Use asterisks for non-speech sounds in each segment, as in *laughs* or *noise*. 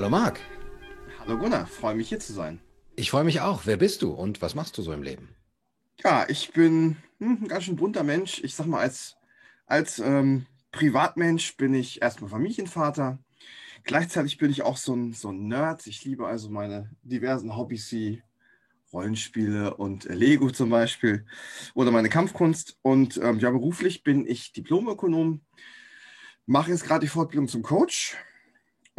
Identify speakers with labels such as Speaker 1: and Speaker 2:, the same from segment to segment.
Speaker 1: Hallo Marc.
Speaker 2: Hallo Gunnar, freue mich hier zu sein.
Speaker 1: Ich freue mich auch. Wer bist du und was machst du so im Leben?
Speaker 2: Ja, ich bin hm, ein ganz schön bunter Mensch. Ich sag mal, als, als ähm, Privatmensch bin ich erstmal Familienvater. Gleichzeitig bin ich auch so ein, so ein Nerd. Ich liebe also meine diversen Hobbys wie Rollenspiele und äh, Lego zum Beispiel oder meine Kampfkunst. Und ähm, ja, beruflich bin ich Diplomökonom, mache jetzt gerade die Fortbildung zum Coach.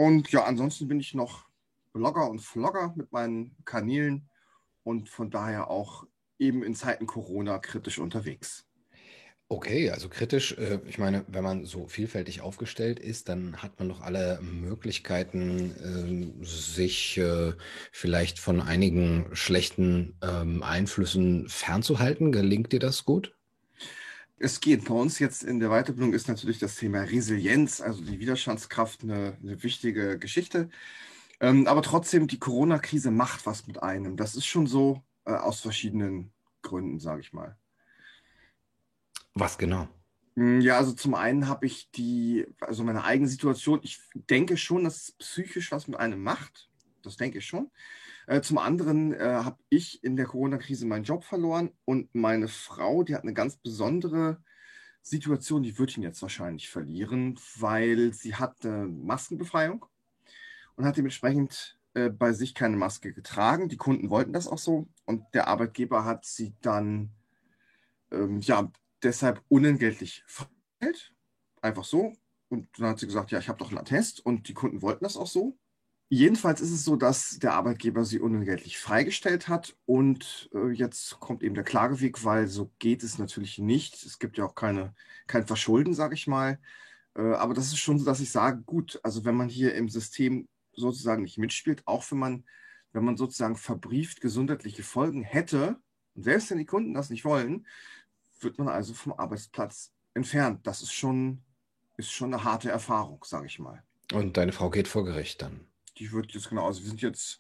Speaker 2: Und ja, ansonsten bin ich noch Blogger und Vlogger mit meinen Kanälen und von daher auch eben in Zeiten Corona kritisch unterwegs.
Speaker 1: Okay, also kritisch. Äh, ich meine, wenn man so vielfältig aufgestellt ist, dann hat man doch alle Möglichkeiten, ähm, sich äh, vielleicht von einigen schlechten ähm, Einflüssen fernzuhalten. Gelingt dir das gut?
Speaker 2: Es geht. Bei uns jetzt in der Weiterbildung ist natürlich das Thema Resilienz, also die Widerstandskraft, eine, eine wichtige Geschichte. Ähm, aber trotzdem, die Corona-Krise macht was mit einem. Das ist schon so äh, aus verschiedenen Gründen, sage ich mal.
Speaker 1: Was genau?
Speaker 2: Hm, ja, also zum einen habe ich die, also meine eigene Situation, ich denke schon, dass es psychisch was mit einem macht. Das denke ich schon. Äh, zum anderen äh, habe ich in der Corona-Krise meinen Job verloren und meine Frau, die hat eine ganz besondere Situation, die wird ihn jetzt wahrscheinlich verlieren, weil sie hat eine Maskenbefreiung und hat dementsprechend äh, bei sich keine Maske getragen. Die Kunden wollten das auch so und der Arbeitgeber hat sie dann ähm, ja, deshalb unentgeltlich verteilt. Einfach so. Und dann hat sie gesagt, ja, ich habe doch einen Attest und die Kunden wollten das auch so. Jedenfalls ist es so, dass der Arbeitgeber sie unentgeltlich freigestellt hat und äh, jetzt kommt eben der Klageweg, weil so geht es natürlich nicht. Es gibt ja auch keine, kein Verschulden, sage ich mal. Äh, aber das ist schon so, dass ich sage, gut, also wenn man hier im System sozusagen nicht mitspielt, auch wenn man, wenn man sozusagen verbrieft gesundheitliche Folgen hätte, und selbst wenn die Kunden das nicht wollen, wird man also vom Arbeitsplatz entfernt. Das ist schon, ist schon eine harte Erfahrung, sage ich mal.
Speaker 1: Und deine Frau geht vor Gericht dann?
Speaker 2: Die wird jetzt genau, also wir sind jetzt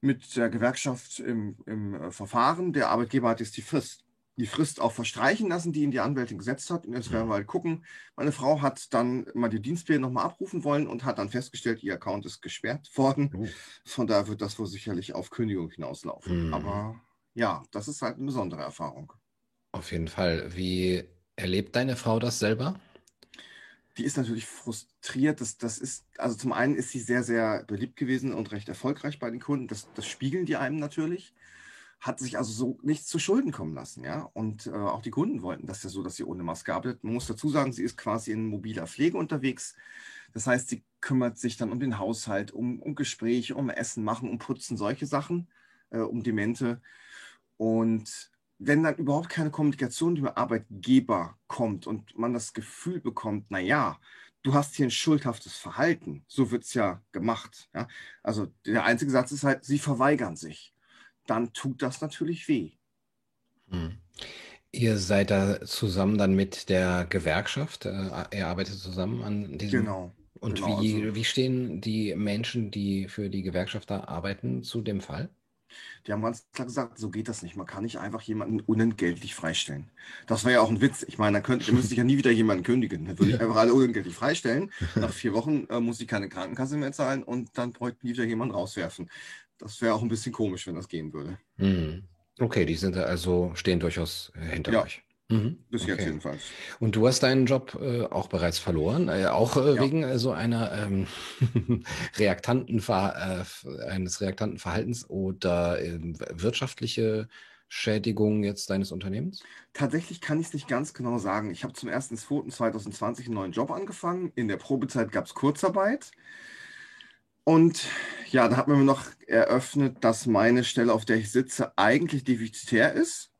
Speaker 2: mit der Gewerkschaft im, im äh, Verfahren. Der Arbeitgeber hat jetzt die Frist, die Frist auch verstreichen lassen, die ihn die Anwältin gesetzt hat. Und jetzt werden wir halt gucken. Meine Frau hat dann mal die Dienstpläne nochmal abrufen wollen und hat dann festgestellt, ihr Account ist gesperrt worden. Oh. Von daher wird das wohl sicherlich auf Kündigung hinauslaufen. Mhm. Aber ja, das ist halt eine besondere Erfahrung.
Speaker 1: Auf jeden Fall. Wie erlebt deine Frau das selber?
Speaker 2: Die ist natürlich frustriert. Das, das ist, also zum einen ist sie sehr, sehr beliebt gewesen und recht erfolgreich bei den Kunden. Das, das spiegeln die einem natürlich. Hat sich also so nichts zu Schulden kommen lassen, ja. Und äh, auch die Kunden wollten das ja so, dass sie ohne Maske arbeitet. Man muss dazu sagen, sie ist quasi in mobiler Pflege unterwegs. Das heißt, sie kümmert sich dann um den Haushalt, um, um Gespräche, um Essen machen, um Putzen, solche Sachen, äh, um Demente. Und wenn dann überhaupt keine Kommunikation mit dem Arbeitgeber kommt und man das Gefühl bekommt, naja, du hast hier ein schuldhaftes Verhalten, so wird es ja gemacht. Ja? Also der einzige Satz ist halt, sie verweigern sich. Dann tut das natürlich weh.
Speaker 1: Hm. Ihr seid da zusammen dann mit der Gewerkschaft, äh, ihr arbeitet zusammen an diesem.
Speaker 2: Genau.
Speaker 1: Und
Speaker 2: genau,
Speaker 1: wie, also, wie stehen die Menschen, die für die Gewerkschaft da arbeiten, zu dem Fall?
Speaker 2: Die haben ganz klar gesagt, so geht das nicht. Man kann nicht einfach jemanden unentgeltlich freistellen. Das war ja auch ein Witz. Ich meine, da, könnte, da müsste ich ja nie wieder jemanden kündigen. Dann würde ich einfach alle unentgeltlich freistellen. *laughs* Nach vier Wochen äh, muss ich keine Krankenkasse mehr zahlen und dann bräuchte nie wieder jemanden rauswerfen. Das wäre auch ein bisschen komisch, wenn das gehen würde.
Speaker 1: Hm. Okay, die sind also, stehen durchaus hinter ja. euch.
Speaker 2: Mhm. Bis okay. jetzt jedenfalls.
Speaker 1: Und du hast deinen Job äh, auch bereits verloren, äh, auch äh, ja. wegen äh, so einer ähm, *laughs* reaktanten äh, eines reaktanten Verhaltens oder ähm, wirtschaftliche Schädigung jetzt deines Unternehmens?
Speaker 2: Tatsächlich kann ich es nicht ganz genau sagen. Ich habe zum 1.2.2020 einen neuen Job angefangen. In der Probezeit gab es Kurzarbeit. Und ja, da hat man mir noch eröffnet, dass meine Stelle, auf der ich sitze, eigentlich defizitär ist.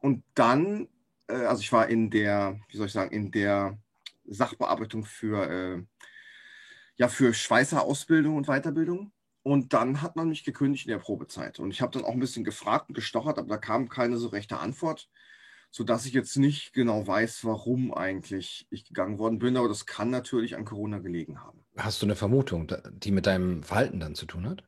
Speaker 2: Und dann also ich war in der, wie soll ich sagen, in der Sachbearbeitung für, äh, ja, für Schweißerausbildung und Weiterbildung. Und dann hat man mich gekündigt in der Probezeit. Und ich habe dann auch ein bisschen gefragt und gestochert, aber da kam keine so rechte Antwort, sodass ich jetzt nicht genau weiß, warum eigentlich ich gegangen worden bin. Aber das kann natürlich an Corona gelegen haben.
Speaker 1: Hast du eine Vermutung, die mit deinem Verhalten dann zu tun hat?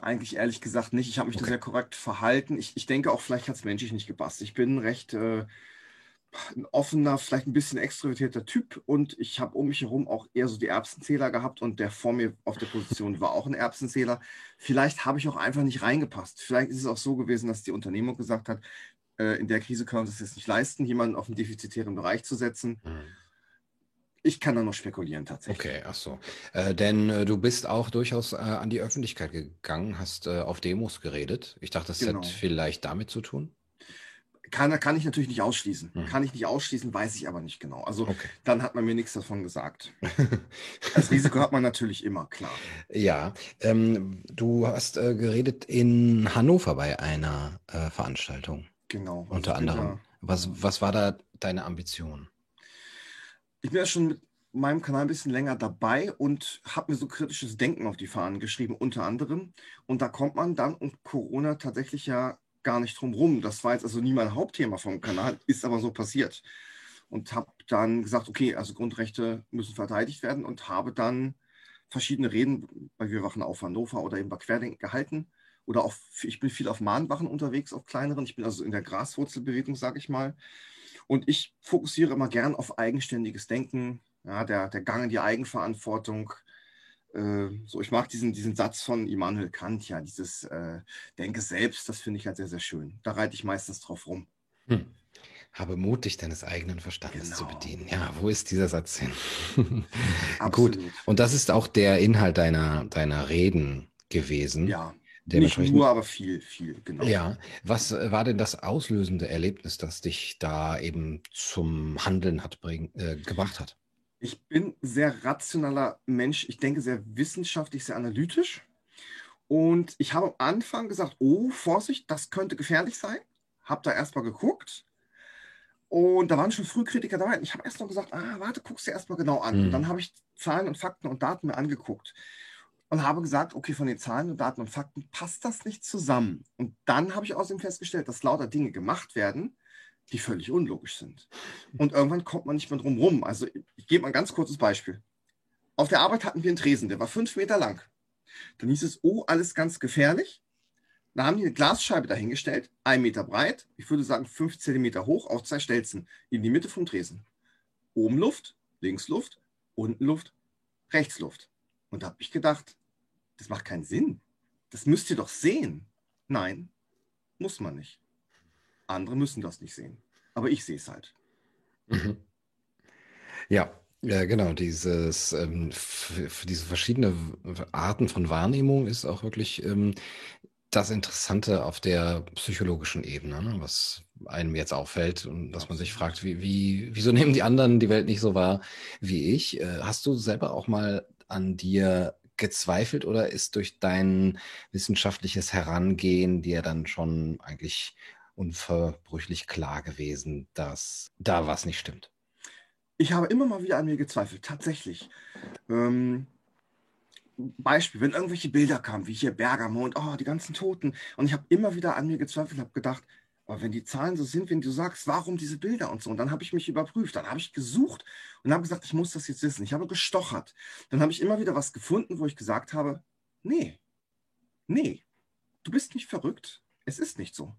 Speaker 2: Eigentlich ehrlich gesagt nicht. Ich habe mich okay. da sehr korrekt verhalten. Ich, ich denke auch, vielleicht hat es menschlich nicht gepasst. Ich bin recht, äh, ein offener, vielleicht ein bisschen extrovertierter Typ und ich habe um mich herum auch eher so die Erbsenzähler gehabt und der vor mir auf der Position war auch ein Erbsenzähler. Vielleicht habe ich auch einfach nicht reingepasst. Vielleicht ist es auch so gewesen, dass die Unternehmung gesagt hat, äh, in der Krise können wir uns das jetzt nicht leisten, jemanden auf einen defizitären Bereich zu setzen. Mhm. Ich kann da noch spekulieren tatsächlich.
Speaker 1: Okay, ach so. Äh, denn äh, du bist auch durchaus äh, an die Öffentlichkeit gegangen, hast äh, auf Demos geredet. Ich dachte, das genau. hat vielleicht damit zu tun.
Speaker 2: Kann, kann ich natürlich nicht ausschließen. Hm. Kann ich nicht ausschließen, weiß ich aber nicht genau. Also okay. dann hat man mir nichts davon gesagt. *laughs* das Risiko hat man natürlich immer, klar.
Speaker 1: Ja, ähm, du hast äh, geredet in Hannover bei einer äh, Veranstaltung.
Speaker 2: Genau.
Speaker 1: Also Unter anderem. Da, was, was war da deine Ambition?
Speaker 2: Ich bin ja schon mit meinem Kanal ein bisschen länger dabei und habe mir so kritisches Denken auf die Fahnen geschrieben, unter anderem. Und da kommt man dann und Corona tatsächlich ja gar nicht drum rum. Das war jetzt also nie mein Hauptthema vom Kanal, ist aber so passiert. Und habe dann gesagt, okay, also Grundrechte müssen verteidigt werden und habe dann verschiedene Reden bei Wir wachen auf Hannover oder eben bei Querdenken gehalten. Oder auch, ich bin viel auf Mahnwachen unterwegs, auf kleineren. Ich bin also in der Graswurzelbewegung, sage ich mal. Und ich fokussiere immer gern auf eigenständiges Denken, ja, der, der Gang in die Eigenverantwortung, äh, so, ich mag diesen, diesen Satz von Immanuel Kant, ja, dieses äh, Denke selbst, das finde ich halt sehr, sehr schön. Da reite ich meistens drauf rum. Hm.
Speaker 1: Habe Mut, dich deines eigenen Verstandes genau. zu bedienen. Ja, wo ist dieser Satz hin? *laughs* Gut. Und das ist auch der Inhalt deiner, deiner Reden gewesen.
Speaker 2: Ja. Nicht nur, aber viel, viel,
Speaker 1: genau. Ja, was äh, war denn das auslösende Erlebnis, das dich da eben zum Handeln hat bring, äh, gebracht hat?
Speaker 2: Ich bin sehr rationaler Mensch. Ich denke sehr wissenschaftlich, sehr analytisch. Und ich habe am Anfang gesagt, oh, Vorsicht, das könnte gefährlich sein. Habe da erstmal geguckt. Und da waren schon Frühkritiker dabei. Ich habe erst noch gesagt, ah, warte, guck's dir erstmal genau an. Mhm. Und dann habe ich Zahlen und Fakten und Daten mir angeguckt und habe gesagt, okay, von den Zahlen und Daten und Fakten passt das nicht zusammen. Und dann habe ich außerdem festgestellt, dass lauter Dinge gemacht werden, die völlig unlogisch sind. Und irgendwann kommt man nicht mehr drum rum. Also ich gebe mal ein ganz kurzes Beispiel. Auf der Arbeit hatten wir einen Tresen, der war fünf Meter lang. Dann hieß es, oh, alles ganz gefährlich. Da haben die eine Glasscheibe dahingestellt, ein Meter breit, ich würde sagen fünf Zentimeter hoch, auf zwei Stelzen, in die Mitte vom Tresen. Oben Luft, links Luft, unten Luft, rechts Luft. Und da habe ich gedacht, das macht keinen Sinn. Das müsst ihr doch sehen. Nein, muss man nicht. Andere müssen das nicht sehen. Aber ich sehe es halt.
Speaker 1: Mhm. Ja, ja, genau. Dieses, ähm, diese verschiedenen Arten von Wahrnehmung ist auch wirklich ähm, das Interessante auf der psychologischen Ebene, ne? was einem jetzt auffällt und dass man sich fragt, wie, wie, wieso nehmen die anderen die Welt nicht so wahr wie ich? Äh, hast du selber auch mal an dir gezweifelt oder ist durch dein wissenschaftliches Herangehen dir dann schon eigentlich unverbrüchlich klar gewesen, dass da was nicht stimmt?
Speaker 2: Ich habe immer mal wieder an mir gezweifelt, tatsächlich. Ähm, Beispiel, wenn irgendwelche Bilder kamen, wie hier Bergamo und oh, die ganzen Toten. Und ich habe immer wieder an mir gezweifelt und habe gedacht, aber wenn die Zahlen so sind, wenn du sagst, warum diese Bilder und so. Und dann habe ich mich überprüft, dann habe ich gesucht und habe gesagt, ich muss das jetzt wissen. Ich habe gestochert. Dann habe ich immer wieder was gefunden, wo ich gesagt habe, nee, nee, du bist nicht verrückt. Es ist nicht so.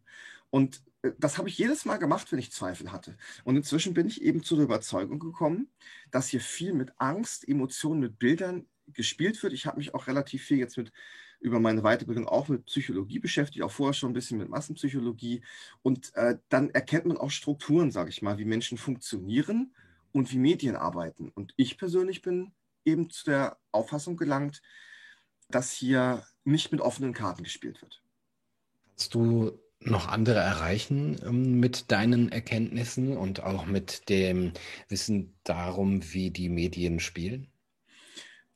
Speaker 2: Und äh, das habe ich jedes Mal gemacht, wenn ich Zweifel hatte. Und inzwischen bin ich eben zu der Überzeugung gekommen, dass hier viel mit Angst, Emotionen, mit Bildern gespielt wird. Ich habe mich auch relativ viel jetzt mit über meine Weiterbildung auch mit Psychologie beschäftigt, auch vorher schon ein bisschen mit Massenpsychologie. Und äh, dann erkennt man auch Strukturen, sage ich mal, wie Menschen funktionieren und wie Medien arbeiten. Und ich persönlich bin eben zu der Auffassung gelangt, dass hier nicht mit offenen Karten gespielt wird.
Speaker 1: Kannst du noch andere erreichen ähm, mit deinen Erkenntnissen und auch mit dem Wissen darum, wie die Medien spielen?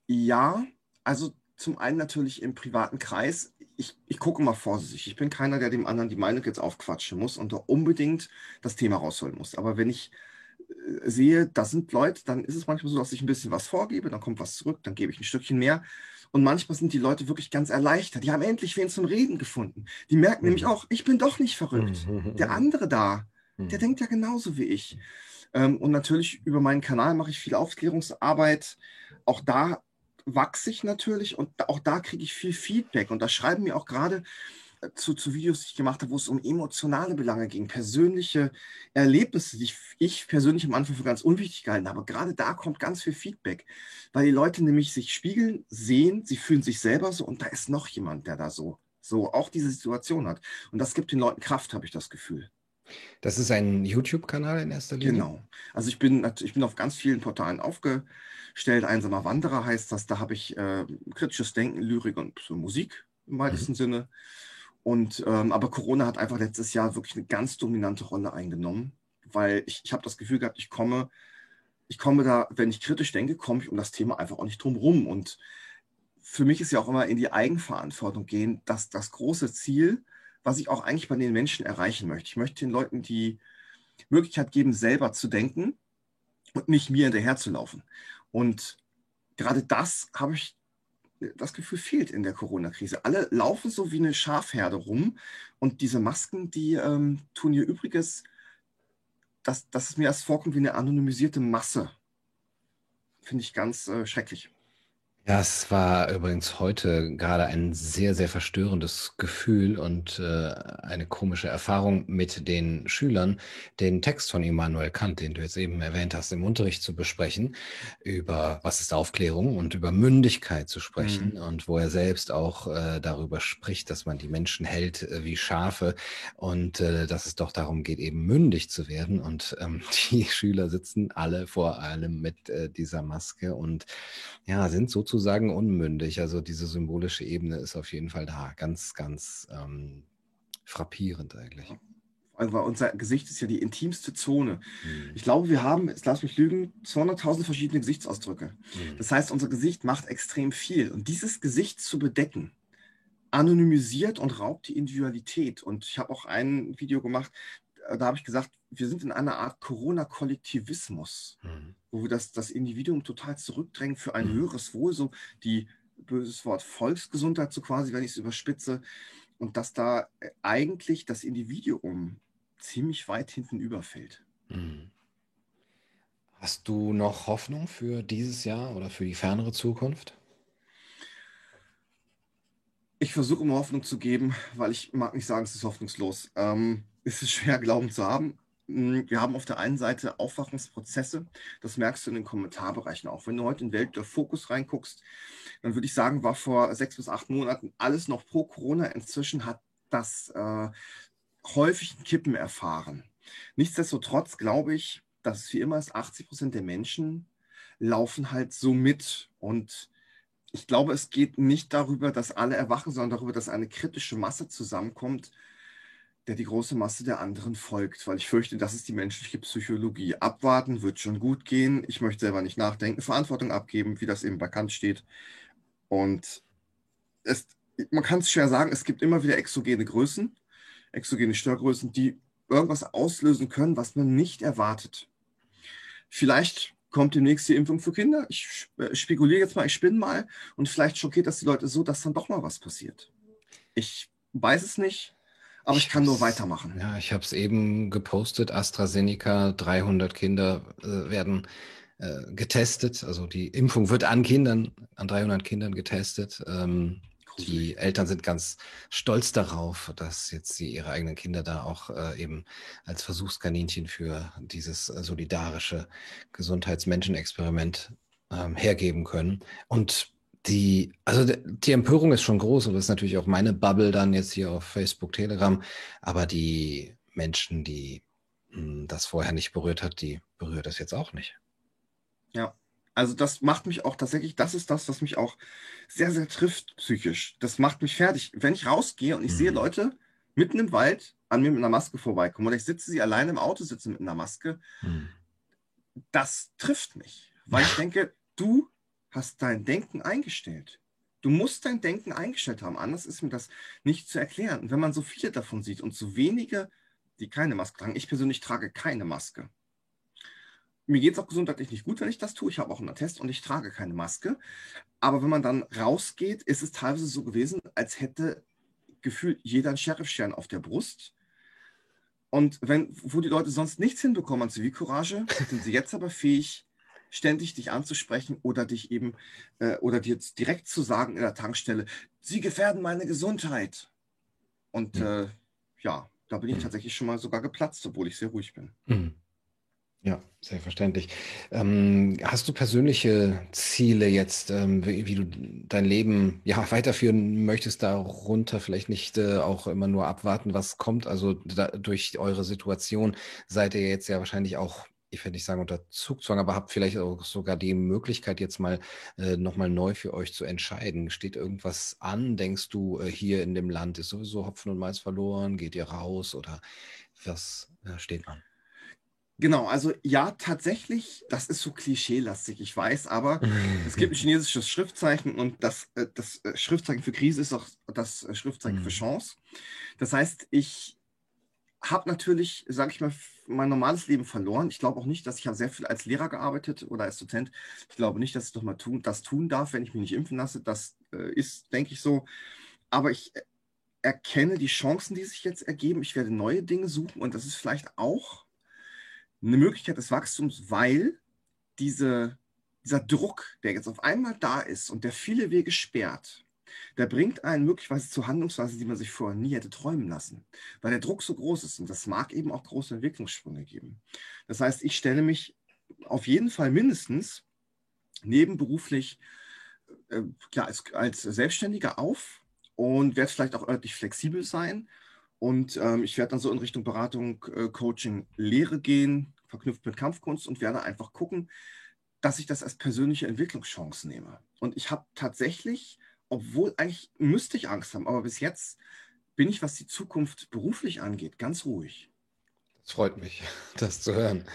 Speaker 2: Ja, also zum einen natürlich im privaten Kreis. Ich, ich gucke mal vorsichtig. Ich bin keiner, der dem anderen die Meinung jetzt aufquatschen muss und da unbedingt das Thema rausholen muss. Aber wenn ich äh, sehe, da sind Leute, dann ist es manchmal so, dass ich ein bisschen was vorgebe, dann kommt was zurück, dann gebe ich ein Stückchen mehr. Und manchmal sind die Leute wirklich ganz erleichtert. Die haben endlich wen zum Reden gefunden. Die merken mhm. nämlich auch, ich bin doch nicht verrückt. Mhm. Der andere da, mhm. der denkt ja genauso wie ich. Ähm, und natürlich über meinen Kanal mache ich viel Aufklärungsarbeit. Auch da wachse ich natürlich und auch da kriege ich viel Feedback. Und da schreiben mir auch gerade äh, zu, zu Videos, die ich gemacht habe, wo es um emotionale Belange ging, persönliche Erlebnisse, die ich, ich persönlich am Anfang für ganz unwichtig gehalten habe. Gerade da kommt ganz viel Feedback, weil die Leute nämlich sich spiegeln, sehen, sie fühlen sich selber so und da ist noch jemand, der da so, so auch diese Situation hat. Und das gibt den Leuten Kraft, habe ich das Gefühl.
Speaker 1: Das ist ein YouTube-Kanal in erster Linie?
Speaker 2: Genau. Also ich bin, ich bin auf ganz vielen Portalen aufgestellt. Einsamer Wanderer heißt das. Da habe ich äh, kritisches Denken, Lyrik und Musik im weitesten mhm. Sinne. Und ähm, aber Corona hat einfach letztes Jahr wirklich eine ganz dominante Rolle eingenommen, weil ich, ich habe das Gefühl gehabt, ich komme, ich komme da, wenn ich kritisch denke, komme ich um das Thema einfach auch nicht drum rum. Und für mich ist ja auch immer in die Eigenverantwortung gehen, dass das große Ziel, was ich auch eigentlich bei den Menschen erreichen möchte. Ich möchte den Leuten die Möglichkeit geben, selber zu denken und nicht mir hinterher zu laufen. Und gerade das habe ich das Gefühl fehlt in der Corona-Krise. Alle laufen so wie eine Schafherde rum und diese Masken, die ähm, tun ihr Übriges, dass, dass es mir erst vorkommt wie eine anonymisierte Masse. Finde ich ganz äh, schrecklich.
Speaker 1: Ja, es war übrigens heute gerade ein sehr, sehr verstörendes Gefühl und äh, eine komische Erfahrung mit den Schülern, den Text von Immanuel Kant, den du jetzt eben erwähnt hast, im Unterricht zu besprechen, über was ist Aufklärung und über Mündigkeit zu sprechen mhm. und wo er selbst auch äh, darüber spricht, dass man die Menschen hält äh, wie Schafe und äh, dass es doch darum geht, eben mündig zu werden. Und ähm, *laughs* die Schüler sitzen alle vor allem mit äh, dieser Maske und ja, sind sozusagen unmündig. Also diese symbolische Ebene ist auf jeden Fall da. Ganz, ganz ähm, frappierend eigentlich.
Speaker 2: Also unser Gesicht ist ja die intimste Zone. Mhm. Ich glaube, wir haben, jetzt lass mich lügen, 200.000 verschiedene Gesichtsausdrücke. Mhm. Das heißt, unser Gesicht macht extrem viel. Und dieses Gesicht zu bedecken, anonymisiert und raubt die Individualität. Und ich habe auch ein Video gemacht, da habe ich gesagt, wir sind in einer Art Corona-Kollektivismus, mhm. wo wir das, das Individuum total zurückdrängen für ein mhm. höheres Wohl, so die böses Wort Volksgesundheit, so quasi, wenn ich es überspitze, und dass da äh, eigentlich das Individuum ziemlich weit hinten überfällt. Mhm.
Speaker 1: Hast du noch Hoffnung für dieses Jahr oder für die fernere Zukunft?
Speaker 2: Ich versuche immer Hoffnung zu geben, weil ich mag nicht sagen, es ist hoffnungslos. Ähm, es ist schwer, *laughs* Glauben zu haben. Hm, wir haben auf der einen Seite Aufwachungsprozesse, das merkst du in den Kommentarbereichen auch. Wenn du heute in Welt der Fokus reinguckst, dann würde ich sagen, war vor sechs bis acht Monaten alles noch pro Corona. Inzwischen hat das äh, häufig Kippen erfahren. Nichtsdestotrotz glaube ich, dass es wie immer ist, 80 Prozent der Menschen laufen halt so mit. Und ich glaube, es geht nicht darüber, dass alle erwachen, sondern darüber, dass eine kritische Masse zusammenkommt, der die große Masse der anderen folgt, weil ich fürchte, das ist die menschliche Psychologie. Abwarten wird schon gut gehen. Ich möchte selber nicht nachdenken, Verantwortung abgeben, wie das eben bekannt steht. Und es, man kann es schwer sagen, es gibt immer wieder exogene Größen, exogene Störgrößen, die irgendwas auslösen können, was man nicht erwartet. Vielleicht kommt demnächst die Impfung für Kinder. Ich äh, spekuliere jetzt mal, ich spinne mal und vielleicht schockiert das die Leute so, dass dann doch mal was passiert. Ich weiß es nicht aber ich, ich kann nur weitermachen.
Speaker 1: Ja, ich habe es eben gepostet. AstraZeneca, 300 Kinder äh, werden äh, getestet. Also die Impfung wird an Kindern, an 300 Kindern getestet. Ähm, die Eltern sind ganz stolz darauf, dass jetzt sie ihre eigenen Kinder da auch äh, eben als Versuchskaninchen für dieses solidarische Gesundheitsmenschenexperiment ähm, hergeben können. Und die, also die Empörung ist schon groß und das ist natürlich auch meine Bubble dann jetzt hier auf Facebook, Telegram, aber die Menschen, die mh, hm, das vorher nicht berührt hat, die berührt das jetzt auch nicht.
Speaker 2: Ja, also das macht mich auch tatsächlich, das ist das, was mich auch sehr, sehr trifft psychisch. Das macht mich fertig. Wenn ich rausgehe und ich mhm. sehe Leute mitten im Wald an mir mit einer Maske vorbeikommen oder ich sitze sie alleine im Auto sitzen mit einer Maske, mhm. das trifft mich, weil ich denke, du hast dein Denken eingestellt. Du musst dein Denken eingestellt haben, anders ist mir das nicht zu erklären. Und wenn man so viele davon sieht und so wenige, die keine Maske tragen, ich persönlich trage keine Maske. Mir geht es auch gesundheitlich nicht gut, wenn ich das tue. Ich habe auch einen Attest und ich trage keine Maske. Aber wenn man dann rausgeht, ist es teilweise so gewesen, als hätte gefühlt jeder einen Sheriffstern auf der Brust. Und wenn, wo die Leute sonst nichts hinbekommen an Zivilcourage, sind sie jetzt aber fähig, ständig dich anzusprechen oder dich eben äh, oder dir direkt zu sagen in der Tankstelle, sie gefährden meine Gesundheit. Und mhm. äh, ja, da bin ich mhm. tatsächlich schon mal sogar geplatzt, obwohl ich sehr ruhig bin. Mhm.
Speaker 1: Ja, selbstverständlich. Ähm, hast du persönliche Ziele jetzt, ähm, wie, wie, du dein Leben ja *laughs* weiterführen möchtest, darunter vielleicht nicht äh, auch immer nur abwarten, was kommt? Also da, durch eure Situation seid ihr jetzt ja wahrscheinlich auch, ich will nicht sagen unter Zugzwang, aber habt vielleicht auch sogar die Möglichkeit, jetzt mal äh, nochmal neu für euch zu entscheiden. Steht irgendwas an? Denkst du, äh, hier in dem Land ist sowieso Hopfen und Malz verloren? Geht ihr raus oder was äh, steht an?
Speaker 2: Genau, also ja, tatsächlich, das ist so klischeelastig, ich weiß, aber *laughs* es gibt ein chinesisches Schriftzeichen und das, äh, das äh, Schriftzeichen für Krise ist auch das äh, Schriftzeichen für mhm. Chance. Das heißt, ich habe natürlich, sage ich mal, mein normales Leben verloren. Ich glaube auch nicht, dass ich habe sehr viel als Lehrer gearbeitet oder als Dozent. Ich glaube nicht, dass ich doch mal tun, das tun darf, wenn ich mich nicht impfen lasse. Das äh, ist, denke ich, so. Aber ich erkenne die Chancen, die sich jetzt ergeben. Ich werde neue Dinge suchen und das ist vielleicht auch eine Möglichkeit des Wachstums, weil diese, dieser Druck, der jetzt auf einmal da ist und der viele Wege sperrt, der bringt einen möglicherweise zu Handlungsweisen, die man sich vorher nie hätte träumen lassen, weil der Druck so groß ist und das mag eben auch große Entwicklungssprünge geben. Das heißt, ich stelle mich auf jeden Fall mindestens nebenberuflich äh, ja, als, als Selbstständiger auf und werde vielleicht auch örtlich flexibel sein. Und ähm, ich werde dann so in Richtung Beratung, äh, Coaching, Lehre gehen, verknüpft mit Kampfkunst und werde einfach gucken, dass ich das als persönliche Entwicklungschance nehme. Und ich habe tatsächlich, obwohl eigentlich müsste ich Angst haben, aber bis jetzt bin ich, was die Zukunft beruflich angeht, ganz ruhig.
Speaker 1: Das freut mich, *laughs* das zu hören.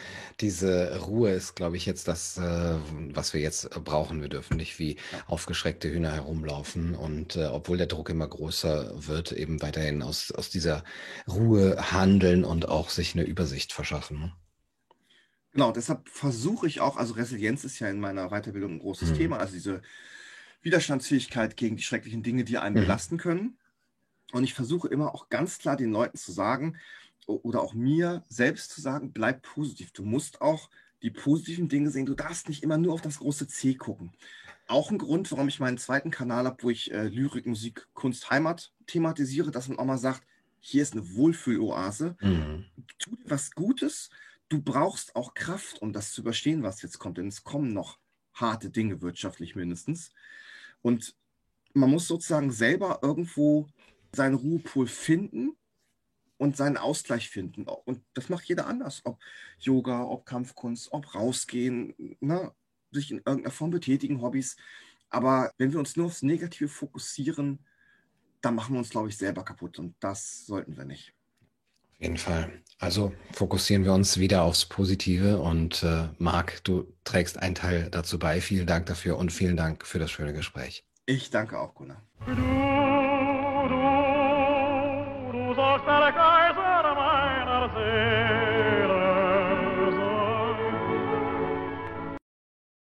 Speaker 1: Diese Ruhe ist, glaube ich, jetzt das, äh, was wir jetzt brauchen. Wir dürfen nicht wie aufgeschreckte Hühner herumlaufen und äh, obwohl der Druck immer größer wird, eben weiterhin aus, aus dieser Ruhe handeln und auch sich eine Übersicht verschaffen.
Speaker 2: Genau, deshalb versuche ich auch, also Resilienz ist ja in meiner Weiterbildung ein großes mhm. Thema, also diese Widerstandsfähigkeit gegen die schrecklichen Dinge, die einen mhm. belasten können. Und ich versuche immer auch ganz klar den Leuten zu sagen oder auch mir selbst zu sagen, bleib positiv. Du musst auch die positiven Dinge sehen. Du darfst nicht immer nur auf das große C gucken. Auch ein Grund, warum ich meinen zweiten Kanal habe, wo ich äh, Lyrik, Musik, Kunst, Heimat thematisiere, dass man auch mal sagt, hier ist eine Wohlfühloase. Mhm. Tu dir was Gutes du brauchst auch Kraft, um das zu überstehen, was jetzt kommt. Denn es kommen noch harte Dinge, wirtschaftlich mindestens. Und man muss sozusagen selber irgendwo seinen Ruhepol finden und seinen Ausgleich finden. Und das macht jeder anders. Ob Yoga, ob Kampfkunst, ob rausgehen, ne? sich in irgendeiner Form betätigen, Hobbys. Aber wenn wir uns nur aufs Negative fokussieren, dann machen wir uns, glaube ich, selber kaputt. Und das sollten wir nicht
Speaker 1: jeden Fall. Also fokussieren wir uns wieder aufs Positive und äh, Marc, du trägst einen Teil dazu bei. Vielen Dank dafür und vielen Dank für das schöne Gespräch.
Speaker 2: Ich danke auch, Gunnar.